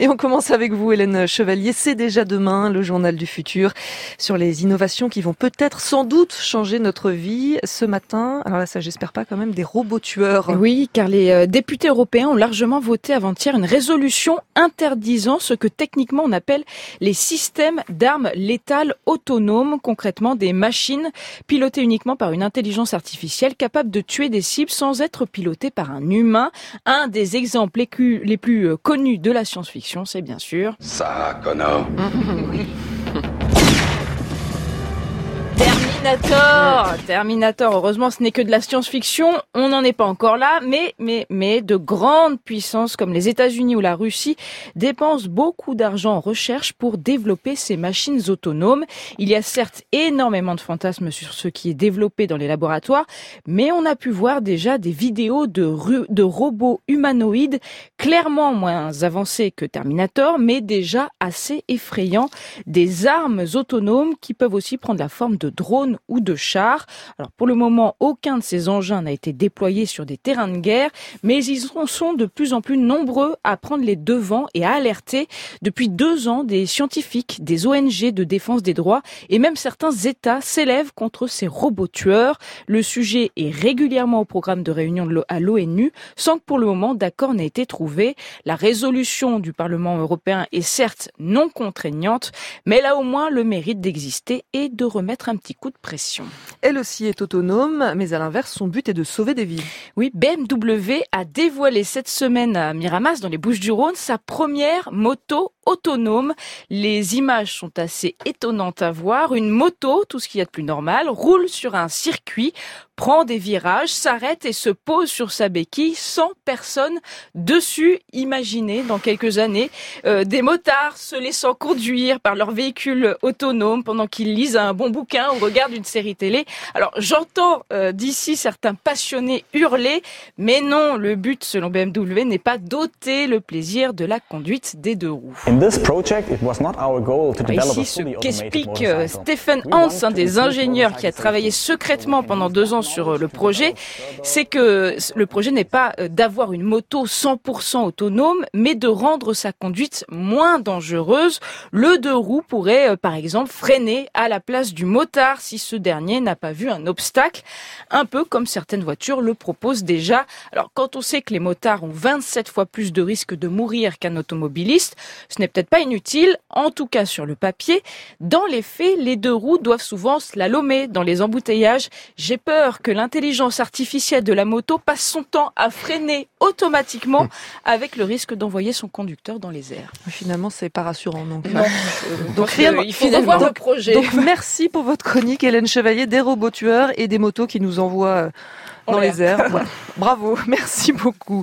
Et on commence avec vous, Hélène Chevalier. C'est déjà demain, le journal du futur, sur les innovations qui vont peut-être, sans doute, changer notre vie. Ce matin, alors là, ça, j'espère pas quand même, des robots tueurs. Oui, car les euh, députés européens ont largement voté avant-hier une résolution interdisant ce que techniquement on appelle les systèmes d'armes létales autonomes, concrètement des machines pilotées uniquement par une intelligence artificielle capable de tuer des cibles sans être pilotées par un humain. Un des exemples les plus, euh, connus de la science-fiction c'est bien sûr. Ça, Connor. Terminator. Terminator, heureusement ce n'est que de la science-fiction, on n'en est pas encore là, mais, mais, mais de grandes puissances comme les États-Unis ou la Russie dépensent beaucoup d'argent en recherche pour développer ces machines autonomes. Il y a certes énormément de fantasmes sur ce qui est développé dans les laboratoires, mais on a pu voir déjà des vidéos de, de robots humanoïdes clairement moins avancés que Terminator, mais déjà assez effrayants, des armes autonomes qui peuvent aussi prendre la forme de drones ou de chars. Alors pour le moment, aucun de ces engins n'a été déployé sur des terrains de guerre, mais ils sont de plus en plus nombreux à prendre les devants et à alerter. Depuis deux ans, des scientifiques, des ONG de défense des droits et même certains États s'élèvent contre ces robots tueurs. Le sujet est régulièrement au programme de réunion à l'ONU, sans que pour le moment d'accord n'ait été trouvé. La résolution du Parlement européen est certes non contraignante, mais elle a au moins le mérite d'exister et de remettre un petit coup de pression. Elle aussi est autonome, mais à l'inverse, son but est de sauver des vies. Oui, BMW a dévoilé cette semaine à Miramas, dans les Bouches-du-Rhône, sa première moto autonome. Les images sont assez étonnantes à voir. Une moto, tout ce qu'il y a de plus normal, roule sur un circuit, prend des virages, s'arrête et se pose sur sa béquille sans personne dessus. Imaginez dans quelques années euh, des motards se laissant conduire par leur véhicule autonome pendant qu'ils lisent un bon bouquin ou regardent une série télé. Alors j'entends euh, d'ici certains passionnés hurler, mais non, le but selon BMW n'est pas d'ôter le plaisir de la conduite des deux roues. Ici, ce qu'explique euh, Stephen Hans, un des ingénieurs qui a travaillé secrètement pendant deux ans sur euh, le projet, c'est que le projet n'est pas euh, d'avoir une moto 100% autonome, mais de rendre sa conduite moins dangereuse. Le deux roues pourrait, par exemple, freiner à la place du motard si ce dernier n'a pas vu un obstacle, un peu comme certaines voitures le proposent déjà. Alors, quand on sait que les motards ont 27 fois plus de risques de mourir qu'un automobiliste, ce n'est peut-être pas inutile, en tout cas sur le papier. Dans les faits, les deux roues doivent souvent slalomer dans les embouteillages. J'ai peur que l'intelligence artificielle de la moto passe son temps à freiner automatiquement avec le risque d'envoyer son conducteur dans les airs. Finalement, c'est pas rassurant. Donc, euh, donc rien, il faut revoir le projet. Donc merci pour votre chronique, Hélène Chevalier, des robots tueurs et des motos qui nous envoient euh, dans les airs. Bravo, merci beaucoup.